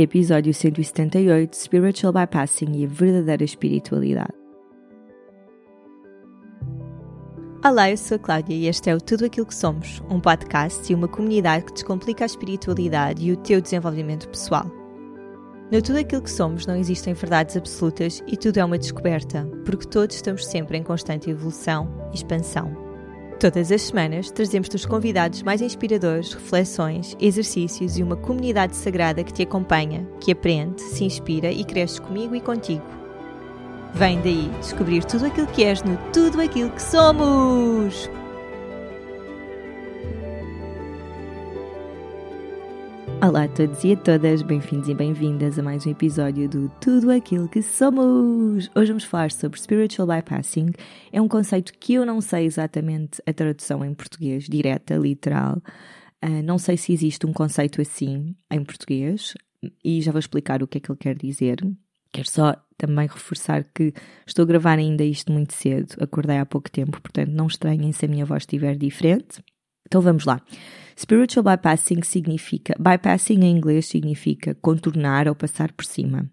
Episódio 178 Spiritual Bypassing e a verdadeira espiritualidade. Olá, eu sou a Cláudia e este é o Tudo Aquilo que Somos, um podcast e uma comunidade que descomplica a espiritualidade e o teu desenvolvimento pessoal. No Tudo Aquilo que Somos não existem verdades absolutas e tudo é uma descoberta, porque todos estamos sempre em constante evolução e expansão. Todas as semanas trazemos-te os convidados mais inspiradores, reflexões, exercícios e uma comunidade sagrada que te acompanha, que aprende, se inspira e cresce comigo e contigo. Vem daí descobrir tudo aquilo que és no Tudo Aquilo que Somos! Olá a todos e a todas, bem-vindos e bem-vindas a mais um episódio do Tudo Aquilo que Somos! Hoje vamos falar sobre Spiritual Bypassing. É um conceito que eu não sei exatamente a tradução em português, direta, literal. Uh, não sei se existe um conceito assim em português e já vou explicar o que é que ele quer dizer. Quero só também reforçar que estou a gravar ainda isto muito cedo, acordei há pouco tempo, portanto não estranhem se a minha voz estiver diferente. Então vamos lá. Spiritual bypassing significa, bypassing em inglês significa contornar ou passar por cima.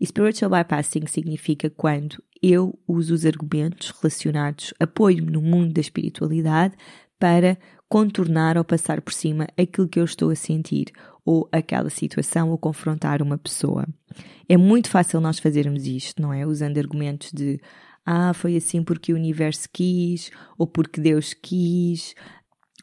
E spiritual bypassing significa quando eu uso os argumentos relacionados, apoio-me no mundo da espiritualidade para contornar ou passar por cima aquilo que eu estou a sentir ou aquela situação ou confrontar uma pessoa. É muito fácil nós fazermos isto, não é? Usando argumentos de ah, foi assim porque o universo quis, ou porque Deus quis,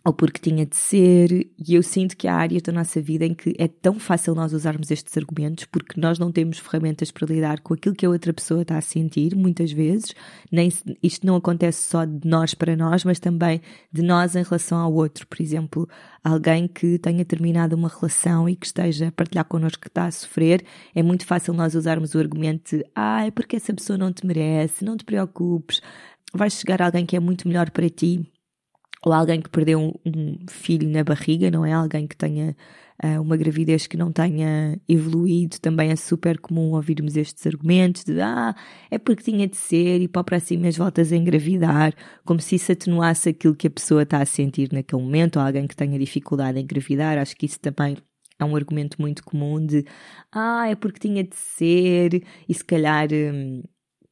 ou porque tinha de ser, e eu sinto que há áreas da nossa vida em que é tão fácil nós usarmos estes argumentos porque nós não temos ferramentas para lidar com aquilo que a outra pessoa está a sentir, muitas vezes. Nem, isto não acontece só de nós para nós, mas também de nós em relação ao outro. Por exemplo, alguém que tenha terminado uma relação e que esteja a partilhar connosco que está a sofrer, é muito fácil nós usarmos o argumento de ah, é porque essa pessoa não te merece, não te preocupes, vai chegar alguém que é muito melhor para ti ou alguém que perdeu um, um, filho na barriga, não é? Alguém que tenha uh, uma gravidez que não tenha evoluído, também é super comum ouvirmos estes argumentos de ah, é porque tinha de ser e para mês voltas a engravidar, como se isso atenuasse aquilo que a pessoa está a sentir naquele momento, ou alguém que tenha dificuldade em engravidar, acho que isso também é um argumento muito comum de ah, é porque tinha de ser, e se calhar hum,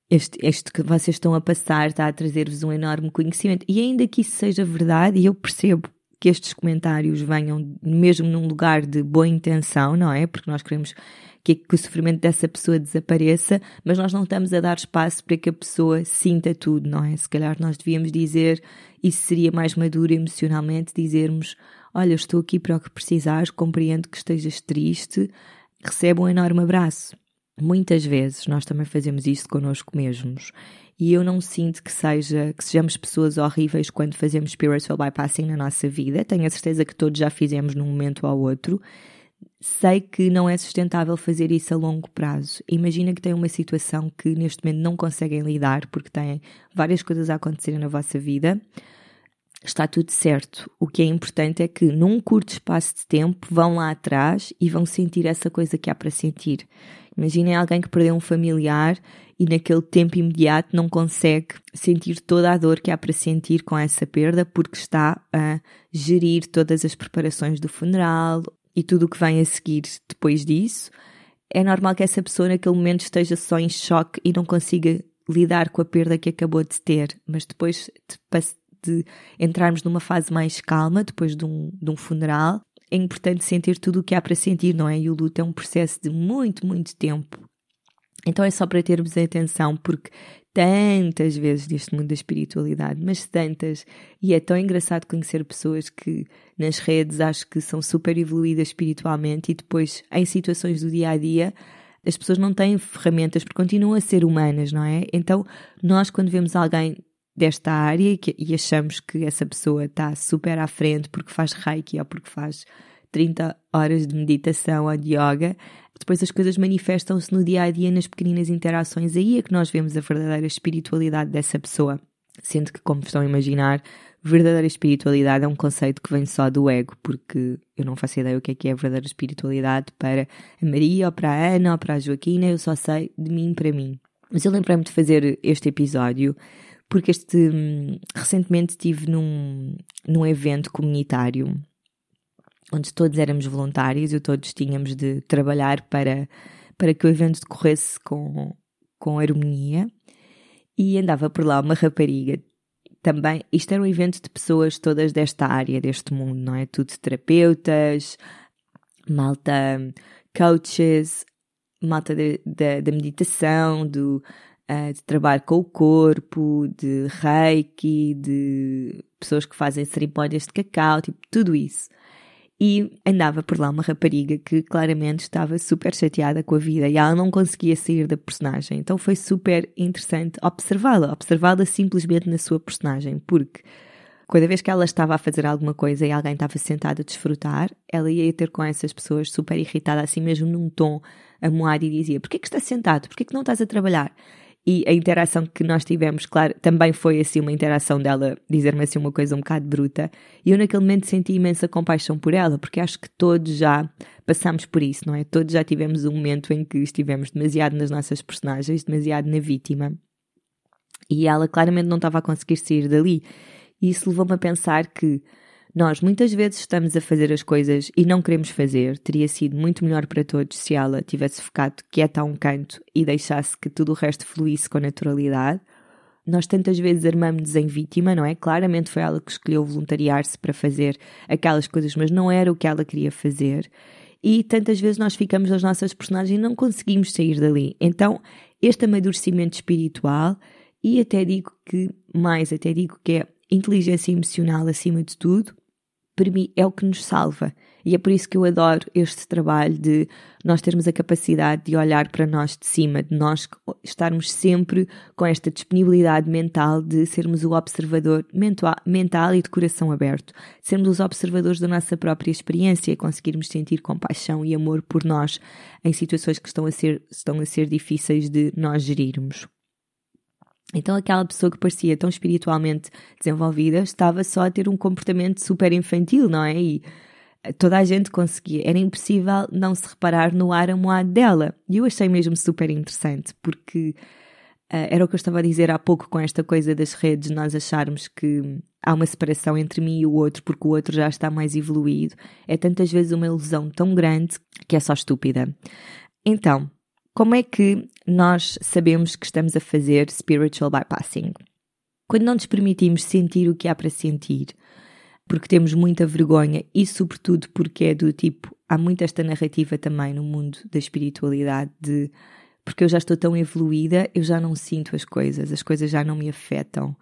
este, este que vocês estão a passar está a trazer-vos um enorme conhecimento. E ainda que isso seja verdade, e eu percebo que estes comentários venham mesmo num lugar de boa intenção, não é? Porque nós queremos que, que, o sofrimento dessa pessoa desapareça, mas nós não estamos a dar espaço para que a pessoa sinta tudo, não é? Se calhar nós devíamos dizer, isso seria mais maduro emocionalmente, dizermos: Olha, estou aqui para o que precisares, compreendo que estejas triste, recebe um enorme abraço. Muitas vezes nós também fazemos isso connosco mesmos. E eu não sinto que seja que sejamos pessoas horríveis quando fazemos spiritual bypassing na nossa vida. Tenho a certeza que todos já fizemos num momento ou outro. Sei que não é sustentável fazer isso a longo prazo. Imagina que tem uma situação que neste momento não conseguem lidar porque têm várias coisas a acontecerem na vossa vida. Está tudo certo. O que é importante é que num curto espaço de tempo vão lá atrás e vão sentir essa coisa que há para sentir. Imaginem alguém que perdeu um familiar e naquele tempo imediato não consegue sentir toda a dor que há para sentir com essa perda porque está a gerir todas as preparações do funeral e tudo o que vem a seguir depois disso. É normal que essa pessoa naquele momento esteja só em choque e não consiga lidar com a perda que acabou de ter, mas depois de, de entrarmos numa fase mais calma, depois de um, de um funeral, é importante sentir tudo o que há para sentir, não é? E o luto é um processo de muito, muito tempo. Então é só para termos atenção, porque tantas vezes neste mundo da espiritualidade, mas tantas, e é tão engraçado conhecer pessoas que nas redes acho que são super evoluídas espiritualmente e depois em situações do dia a dia as pessoas não têm ferramentas porque continuam a ser humanas, não é? Então nós quando vemos alguém desta área e achamos que essa pessoa está super à frente porque faz reiki ou porque faz 30 horas de meditação ou de yoga, depois as coisas manifestam-se no dia a dia nas pequeninas interações. Aí é que nós vemos a verdadeira espiritualidade dessa pessoa. Sendo que, como estão a imaginar, verdadeira espiritualidade é um conceito que vem só do ego, porque eu não faço ideia o que é que é verdadeira espiritualidade para a Maria, ou para a Ana, ou para a Joaquina, eu só sei de mim para mim. Mas eu lembrei-me de fazer este episódio porque este recentemente estive num, num evento comunitário onde todos éramos voluntários e todos tínhamos de trabalhar para, para que o evento decorresse com, com harmonia. E andava por lá uma rapariga também. Isto era um evento de pessoas todas desta área, deste mundo, não é? Tudo terapeutas, malta coaches, malta da meditação, do, uh, de trabalho com o corpo, de reiki, de pessoas que fazem cerimónias de cacau, tipo, tudo isso. E andava por lá uma rapariga que claramente estava super chateada com a vida e ela não conseguia sair da personagem. Então foi super interessante observá-la, observá-la simplesmente na sua personagem, porque cada vez que ela estava a fazer alguma coisa e alguém estava sentado a desfrutar, ela ia ter com essas pessoas super irritada, assim mesmo num tom amoado e dizia: Porquê que estás sentado? Porquê que não estás a trabalhar? E a interação que nós tivemos, claro, também foi assim uma interação dela dizer-me assim uma coisa um bocado bruta. E eu naquele momento senti imensa compaixão por ela, porque acho que todos já passamos por isso, não é? Todos já tivemos um momento em que estivemos demasiado nas nossas personagens, demasiado na vítima. E ela claramente não estava a conseguir sair dali. E isso levou-me a pensar que nós muitas vezes estamos a fazer as coisas e não queremos fazer. Teria sido muito melhor para todos se ela tivesse ficado quieta a um canto e deixasse que tudo o resto fluísse com naturalidade. Nós tantas vezes armamos-nos em vítima, não é? Claramente foi ela que escolheu voluntariar-se para fazer aquelas coisas, mas não era o que ela queria fazer. E tantas vezes nós ficamos nas nossas personagens e não conseguimos sair dali. Então, este amadurecimento espiritual, e até digo que, mais, até digo que é inteligência emocional acima de tudo, para mim é o que nos salva. E é por isso que eu adoro este trabalho de nós termos a capacidade de olhar para nós de cima, de nós estarmos sempre com esta disponibilidade mental de sermos o observador mental e de coração aberto, sermos os observadores da nossa própria experiência, conseguirmos sentir compaixão e amor por nós em situações que estão a ser, estão a ser difíceis de nós gerirmos. Então aquela pessoa que parecia tão espiritualmente desenvolvida estava só a ter um comportamento super infantil, não é? E toda a gente conseguia. Era impossível não se reparar no ar amoado dela. E eu achei mesmo super interessante, porque uh, era o que eu estava a dizer há pouco com esta coisa das redes, nós acharmos que há uma separação entre mim e o outro porque o outro já está mais evoluído. É tantas vezes uma ilusão tão grande que é só estúpida. Então, como é que nós sabemos que estamos a fazer spiritual bypassing? Quando não nos permitimos sentir o que há para sentir, porque temos muita vergonha e, sobretudo, porque é do tipo, há muito esta narrativa também no mundo da espiritualidade de porque eu já estou tão evoluída, eu já não sinto as coisas, as coisas já não me afetam.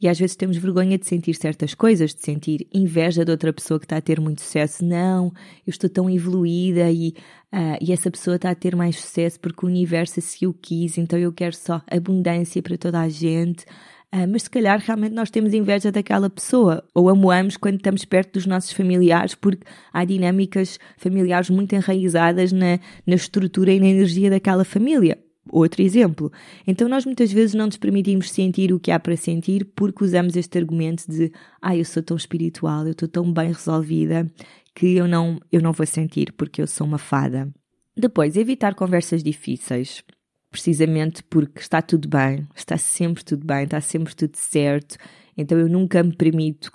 E às vezes temos vergonha de sentir certas coisas, de sentir inveja de outra pessoa que está a ter muito sucesso. Não, eu estou tão evoluída e, uh, e essa pessoa está a ter mais sucesso porque o universo assim o quis, então eu quero só abundância para toda a gente. Uh, mas se calhar realmente nós temos inveja daquela pessoa ou amoamos quando estamos perto dos nossos familiares porque há dinâmicas familiares muito enraizadas na, na estrutura e na energia daquela família. Outro exemplo. Então, nós muitas vezes não nos permitimos sentir o que há para sentir porque usamos este argumento de ah, eu sou tão espiritual, eu estou tão bem resolvida que eu não, eu não vou sentir porque eu sou uma fada. Depois, evitar conversas difíceis. Precisamente porque está tudo bem, está sempre tudo bem, está sempre tudo certo. Então, eu nunca me permito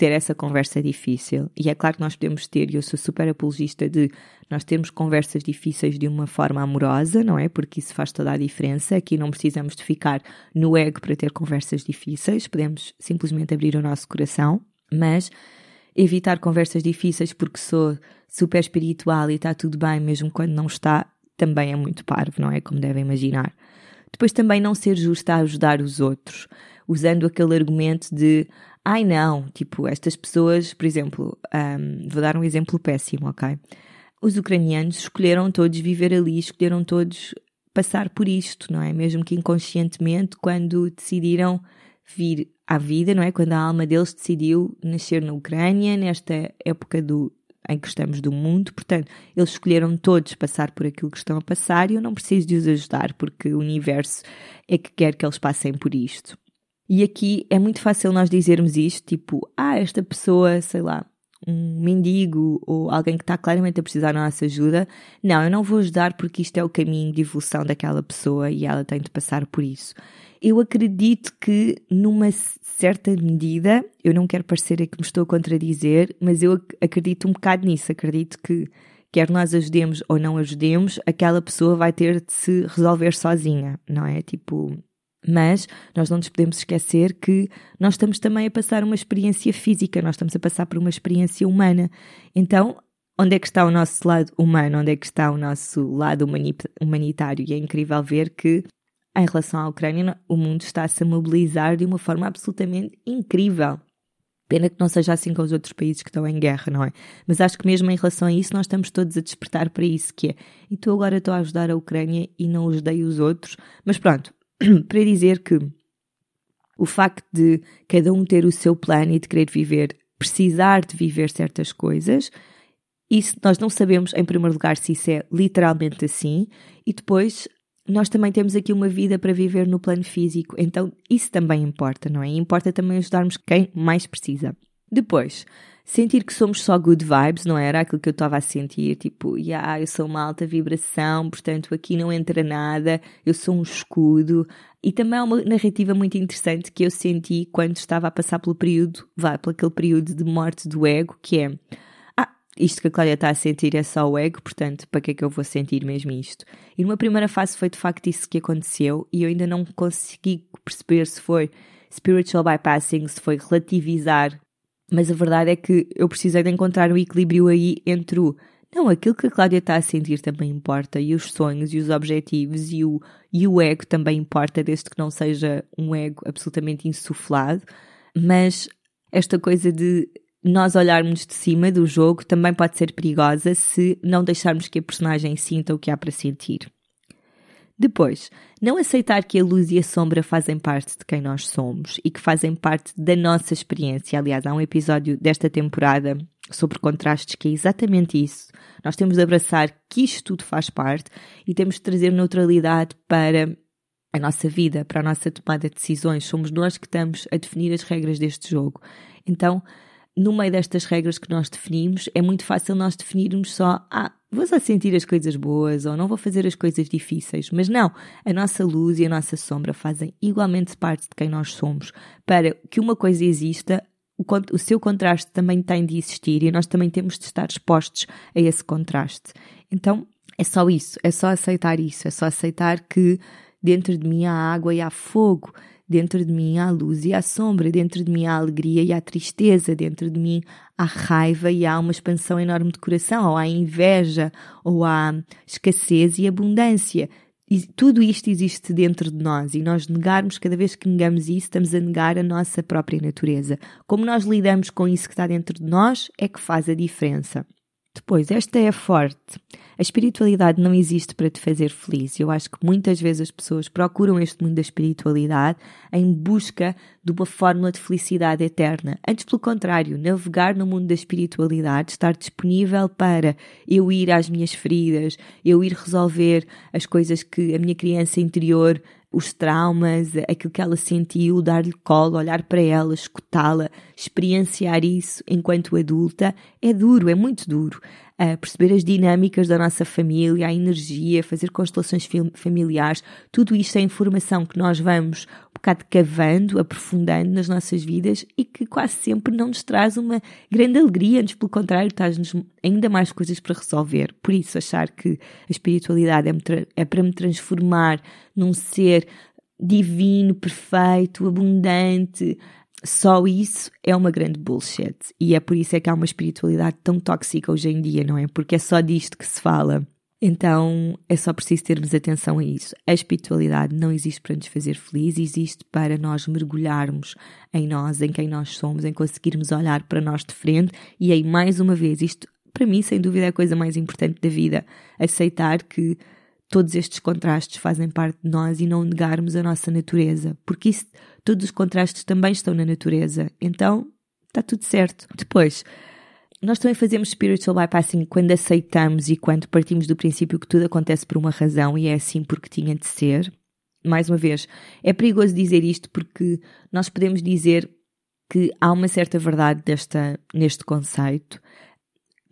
ter essa conversa difícil. E é claro que nós podemos ter, e eu sou super apologista de nós termos conversas difíceis de uma forma amorosa, não é? Porque isso faz toda a diferença. Aqui não precisamos de ficar no ego para ter conversas difíceis, podemos simplesmente abrir o nosso coração, mas evitar conversas difíceis porque sou super espiritual e está tudo bem, mesmo quando não está, também é muito parvo, não é? Como devem imaginar. Depois também não ser justo a ajudar os outros, usando aquele argumento de ai não, tipo, estas pessoas, por exemplo, um, vou dar um exemplo péssimo, ok? Os ucranianos escolheram todos viver ali, escolheram todos passar por isto, não é? Mesmo que inconscientemente, quando decidiram vir à vida, não é? Quando a alma deles decidiu nascer na Ucrânia, nesta época do, em que estamos do mundo, portanto, eles escolheram todos passar por aquilo que estão a passar e eu não preciso de os ajudar, porque o universo é que quer que eles passem por isto. E aqui é muito fácil nós dizermos isto, tipo, ah, esta pessoa, sei lá, um mendigo ou alguém que está claramente a precisar da nossa ajuda. Não, eu não vou ajudar porque isto é o caminho de evolução daquela pessoa e ela tem de passar por isso. Eu acredito que, numa certa medida, eu não quero parecer que me estou a contradizer, mas eu acredito um bocado nisso. Acredito que, quer nós ajudemos ou não ajudemos, aquela pessoa vai ter de se resolver sozinha, não é? Tipo. Mas nós não nos podemos esquecer que nós estamos também a passar uma experiência física, nós estamos a passar por uma experiência humana. Então, onde é que está o nosso lado humano? Onde é que está o nosso lado humanitário? E é incrível ver que em relação à Ucrânia, o mundo está-se a mobilizar de uma forma absolutamente incrível. Pena que não seja assim com os outros países que estão em guerra, não é? Mas acho que mesmo em relação a isso, nós estamos todos a despertar para isso, que é, e tu agora estou a ajudar a Ucrânia e não ajudei os outros. Mas pronto, para dizer que o facto de cada um ter o seu plano e de querer viver, precisar de viver certas coisas, isso nós não sabemos, em primeiro lugar, se isso é literalmente assim, e depois nós também temos aqui uma vida para viver no plano físico, então isso também importa, não é? E importa também ajudarmos quem mais precisa. Depois, sentir que somos só good vibes, não era aquilo que eu estava a sentir, tipo, yeah, eu sou uma alta vibração, portanto aqui não entra nada, eu sou um escudo. E também há uma narrativa muito interessante que eu senti quando estava a passar pelo período, vai, pelo aquele período de morte do ego, que é isto que a Cláudia está a sentir é só o ego, portanto, para que é que eu vou sentir mesmo isto? E numa primeira fase foi de facto isso que aconteceu e eu ainda não consegui perceber se foi spiritual bypassing, se foi relativizar, mas a verdade é que eu precisei de encontrar um equilíbrio aí entre o não, aquilo que a Cláudia está a sentir também importa, e os sonhos, e os objetivos, e o, e o ego também importa, desde que não seja um ego absolutamente insuflado, mas esta coisa de nós olharmos de cima do jogo também pode ser perigosa se não deixarmos que a personagem sinta o que há para sentir. Depois, não aceitar que a luz e a sombra fazem parte de quem nós somos e que fazem parte da nossa experiência. Aliás, há um episódio desta temporada sobre contrastes que é exatamente isso. Nós temos de abraçar que isto tudo faz parte e temos de trazer neutralidade para a nossa vida, para a nossa tomada de decisões. Somos nós que estamos a definir as regras deste jogo. Então, no meio destas regras que nós definimos, é muito fácil nós definirmos só, ah, vou só sentir as coisas boas ou não vou fazer as coisas difíceis. Mas não, a nossa luz e a nossa sombra fazem igualmente parte de quem nós somos. Para que uma coisa exista, o, seu contraste também tem de existir e nós também temos de estar expostos a esse contraste. Então, é só isso, é só aceitar isso, é só aceitar que dentro de mim há água e há fogo, Dentro de mim há luz e há sombra, dentro de mim há alegria e há tristeza, dentro de mim há raiva e há uma expansão enorme de coração, ou há inveja, ou há escassez e abundância. E tudo isto existe dentro de nós e nós negarmos, cada vez que negamos isso, estamos a negar a nossa própria natureza. Como nós lidamos com isso que está dentro de nós é que faz a diferença. Depois, esta é forte. A espiritualidade não existe para te fazer feliz. Eu acho que muitas vezes as pessoas procuram este mundo da espiritualidade em busca de uma fórmula de felicidade eterna. Antes, pelo contrário, navegar no mundo da espiritualidade, estar disponível para eu ir às minhas feridas, eu ir resolver as coisas que a minha criança interior os traumas, aquilo que ela sentiu, dar-lhe colo, olhar para ela, escutá-la, experienciar isso enquanto adulta, é duro, é muito duro. Perceber as dinâmicas da nossa família, a energia, fazer constelações familiares, tudo isto é informação que nós vamos um bocado cavando, aprofundando nas nossas vidas e que quase sempre não nos traz uma grande alegria, antes pelo contrário, traz-nos ainda mais coisas para resolver. Por isso, achar que a espiritualidade é, é para me transformar num ser divino, perfeito, abundante, só isso é uma grande bullshit. E é por isso é que há uma espiritualidade tão tóxica hoje em dia, não é? Porque é só disto que se fala. Então é só preciso termos atenção a isso. A espiritualidade não existe para nos fazer felizes, existe para nós mergulharmos em nós, em quem nós somos, em conseguirmos olhar para nós de frente. E aí, mais uma vez, isto para mim, sem dúvida, é a coisa mais importante da vida. Aceitar que todos estes contrastes fazem parte de nós e não negarmos a nossa natureza, porque isso, todos os contrastes também estão na natureza. Então, está tudo certo. Depois, nós também fazemos spiritual bypassing quando aceitamos e quando partimos do princípio que tudo acontece por uma razão e é assim porque tinha de ser. Mais uma vez, é perigoso dizer isto porque nós podemos dizer que há uma certa verdade desta, neste conceito,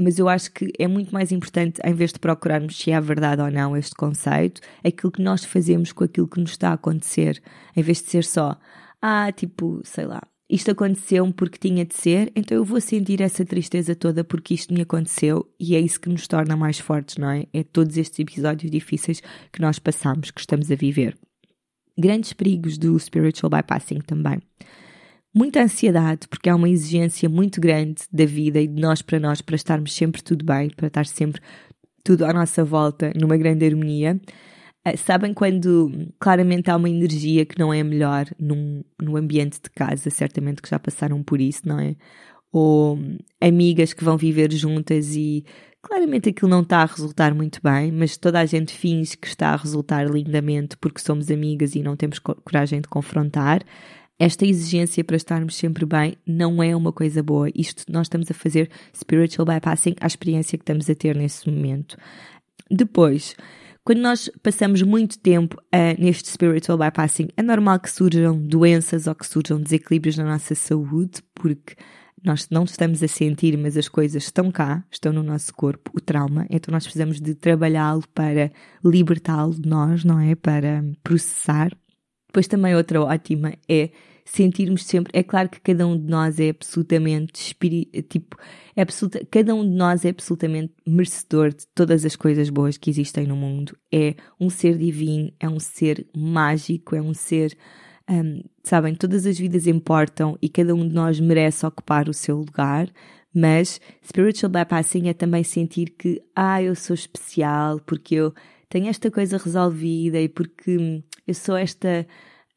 mas eu acho que é muito mais importante, em vez de procurarmos se é verdade ou não este conceito, aquilo que nós fazemos com aquilo que nos está a acontecer, em vez de ser só, ah, tipo, sei lá, isto aconteceu-me porque tinha de ser, então eu vou sentir essa tristeza toda porque isto me aconteceu e é isso que nos torna mais fortes, não é? É todos estes episódios difíceis que nós passamos, que estamos a viver. Grandes perigos do spiritual bypassing também muita ansiedade, porque há uma exigência muito grande da vida e de nós para nós, para estarmos sempre tudo bem, para estar sempre tudo à nossa volta, numa grande harmonia. Uh, sabem quando claramente há uma energia que não é melhor num, num ambiente de casa, certamente que já passaram por isso, não é? Ou amigas que vão viver juntas e claramente aquilo não está a resultar muito bem, mas toda a gente finge que está a resultar lindamente porque somos amigas e não temos coragem de confrontar esta exigência para estarmos sempre bem não é uma coisa boa. Isto nós estamos a fazer spiritual bypassing à experiência que estamos a ter nesse momento. Depois, quando nós passamos muito tempo uh, neste spiritual bypassing, é normal que surjam doenças ou que surjam desequilíbrios na nossa saúde, porque nós não estamos a sentir, mas as coisas estão cá, estão no nosso corpo, o trauma, então nós precisamos de trabalhá-lo para libertá-lo de nós, não é? Para processar. Depois também outra ótima é sentirmos sempre, é claro que cada um de nós é absolutamente tipo, é absoluta, cada um de nós é absolutamente merecedor de todas as coisas boas que existem no mundo. É um ser divino, é um ser mágico, é um ser, um, sabem, todas as vidas importam e cada um de nós merece ocupar o seu lugar. Mas spiritual bypassing é também sentir que, ah, eu sou especial porque eu tenho esta coisa resolvida e porque eu sou esta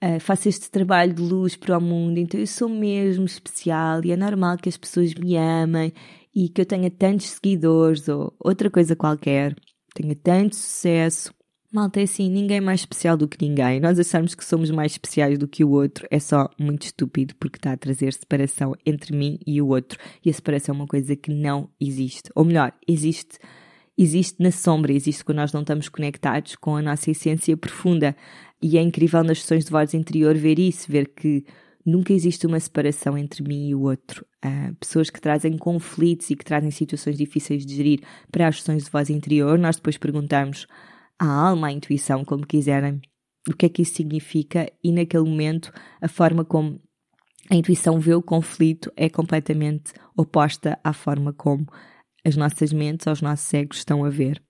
uh, faço este trabalho de luz para o mundo, então eu sou mesmo especial e é normal que as pessoas me amem e que eu tenha tantos seguidores ou outra coisa qualquer, tenha tanto sucesso. Malta, é assim, ninguém é mais especial do que ninguém. Nós acharmos que somos mais especiais do que o outro é só muito estúpido porque está a trazer separação entre mim e o outro. E a separação é uma coisa que não existe. Ou melhor, existe existe na sombra, existe quando nós não estamos conectados com a nossa essência profunda. E é incrível nas sessões de voz interior ver isso, ver que nunca existe uma separação entre mim e o outro. Uh, pessoas que trazem conflitos e que trazem situações difíceis de gerir para as sessões de voz interior, nós depois perguntamos à alma, à intuição, como quiserem, o que é que isso significa e naquele momento a forma como a intuição vê o conflito é completamente oposta à forma como as nossas mentes, os nossos egos estão a ver.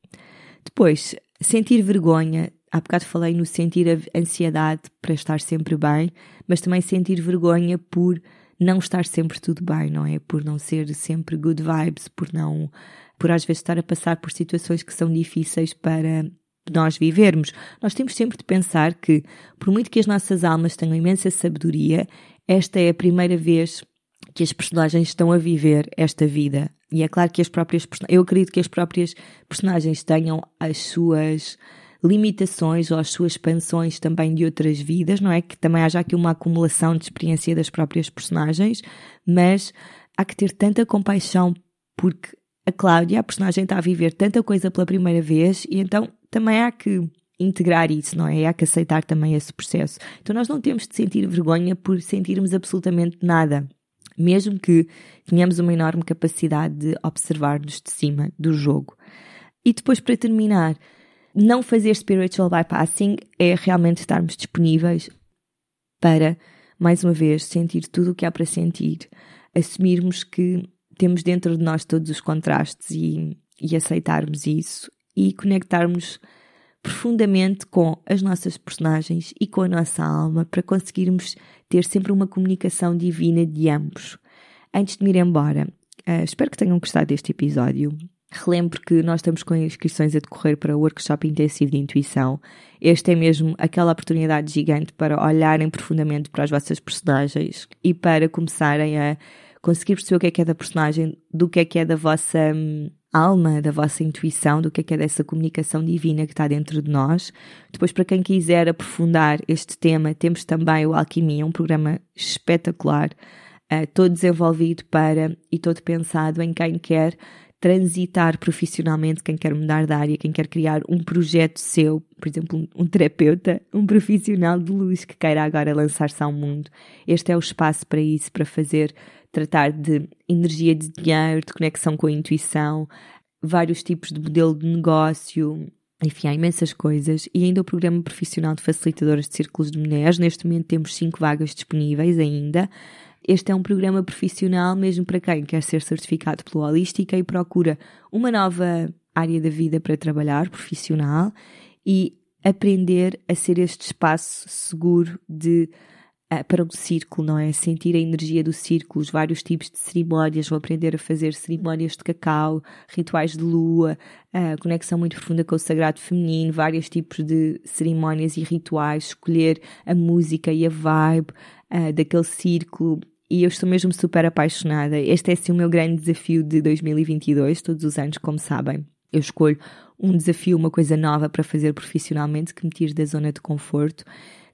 Depois, sentir vergonha Há bocado falei no sentir ansiedade para estar sempre bem, mas também sentir vergonha por não estar sempre tudo bem, não é? Por não ser sempre good vibes, por não, por às vezes estar a passar por situações que são difíceis para nós vivermos. Nós temos sempre de pensar que, por muito que as nossas almas tenham imensa sabedoria, esta é a primeira vez que as personagens estão a viver esta vida. E é claro que as próprias, eu acredito que as próprias personagens tenham as suas limitações ou as suas expansões também de outras vidas, não é? Que também haja aqui uma acumulação de experiência das próprias personagens, mas há que ter tanta compaixão porque a Cláudia, a personagem, está a viver tanta coisa pela primeira vez e então também há que integrar isso, não é? Há que aceitar também esse processo. Então nós não temos de sentir vergonha por sentirmos absolutamente nada. Mesmo que tenhamos uma enorme capacidade de observar-nos de cima do jogo. E depois, para terminar, não fazer spiritual bypassing é realmente estarmos disponíveis para, mais uma vez, sentir tudo o que há para sentir, assumirmos que temos dentro de nós todos os contrastes e, e aceitarmos isso e conectarmos profundamente com as nossas personagens e com a nossa alma para conseguirmos ter sempre uma comunicação divina de ambos. Antes de me ir embora, uh, espero que tenham gostado deste episódio. Relembro que nós estamos com inscrições a decorrer para o Workshop Intensivo de Intuição. Este é mesmo aquela oportunidade gigante para olharem profundamente para as vossas personagens e para começarem a conseguir perceber o que é que é da personagem, do que é que é da vossa hum, alma, da vossa intuição, do que é que é dessa comunicação divina que está dentro de nós. Depois, para quem quiser aprofundar este tema, temos também o Alquimia, um programa espetacular, uh, todo desenvolvido para e todo pensado em quem quer transitar profissionalmente, quem quer mudar de área, quem quer criar um projeto seu, por exemplo, um, terapeuta, um profissional de luz que queira agora lançar-se ao mundo. Este é o espaço para isso, para fazer, tratar de energia de dinheiro, de conexão com a intuição, vários tipos de modelo de negócio, enfim, há imensas coisas. E ainda o programa profissional de facilitadoras de círculos de mulheres. Neste momento temos cinco vagas disponíveis ainda. Este é um programa profissional mesmo para quem quer ser certificado pelo Holística e procura uma nova área da vida para trabalhar, profissional, e aprender a ser este espaço seguro de uh, para um círculo, não é? Sentir a energia do círculo, os vários tipos de cerimónias, vou aprender a fazer cerimónias de cacau, rituais de lua, uh, conexão muito profunda com o sagrado feminino, vários tipos de cerimónias e rituais, escolher a música e a vibe uh, daquele círculo, e eu estou mesmo super apaixonada. Este é assim o meu grande desafio de 2022, todos os anos, como sabem. Eu escolho um desafio, uma coisa nova para fazer profissionalmente que me tire da zona de conforto.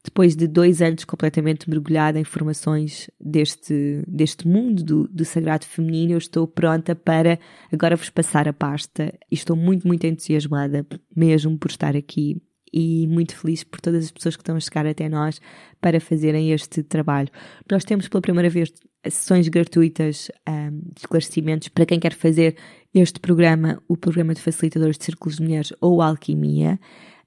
Depois de dois anos completamente mergulhada em formações deste, deste mundo do, do sagrado feminino, eu estou pronta para agora vos passar a pasta e estou muito, muito entusiasmada mesmo por estar aqui e muito feliz por todas as pessoas que estão a chegar até nós para fazerem este trabalho. Nós temos pela primeira vez sessões gratuitas um, de esclarecimentos para quem quer fazer este programa, o programa de facilitadores de círculos de mulheres ou alquimia.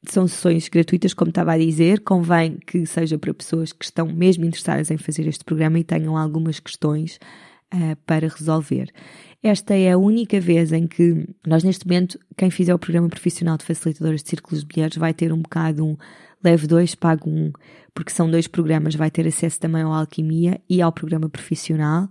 São sessões gratuitas, como estava a dizer, convém que seja para pessoas que estão mesmo interessadas em fazer este programa e tenham algumas questões uh, para resolver. Esta é a única vez em que nós, neste momento, quem fizer o programa profissional de facilitadores de círculos de mulheres vai ter um bocado um leve dois, pago um, porque são dois programas, vai ter acesso também ao Alquimia e ao programa profissional,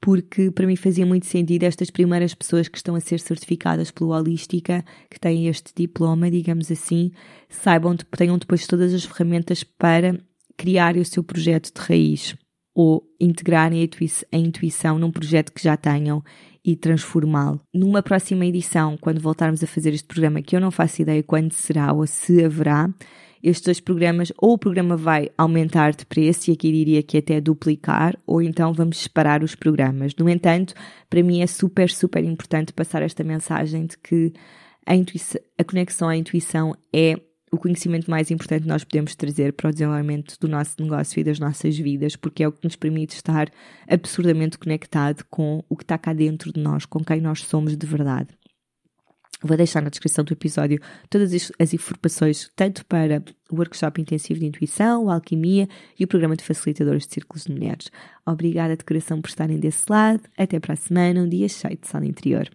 porque para mim fazia muito sentido estas primeiras pessoas que estão a ser certificadas pelo Holística, que têm este diploma, digamos assim, saibam, tenham depois todas as ferramentas para criar o seu projeto de raiz ou integrarem a intuição num projeto que já tenham e transformá-lo. Numa próxima edição, quando voltarmos a fazer este programa, que eu não faço ideia quando será ou se haverá, estes dois programas, ou o programa vai aumentar de preço, e aqui diria que até duplicar, ou então vamos separar os programas. No entanto, para mim é super, super importante passar esta mensagem de que a, a conexão à intuição é o conhecimento mais importante que nós podemos trazer para o desenvolvimento do nosso negócio e das nossas vidas, porque é o que nos permite estar absurdamente conectado com o que está cá dentro de nós, com quem nós somos de verdade. Vou deixar na descrição do episódio todas as informações, tanto para o workshop intensivo de intuição, a alquimia e o programa de facilitadores de círculos de mulheres. Obrigada de coração por estarem desse lado. Até para a semana, um dia cheio de sol interior.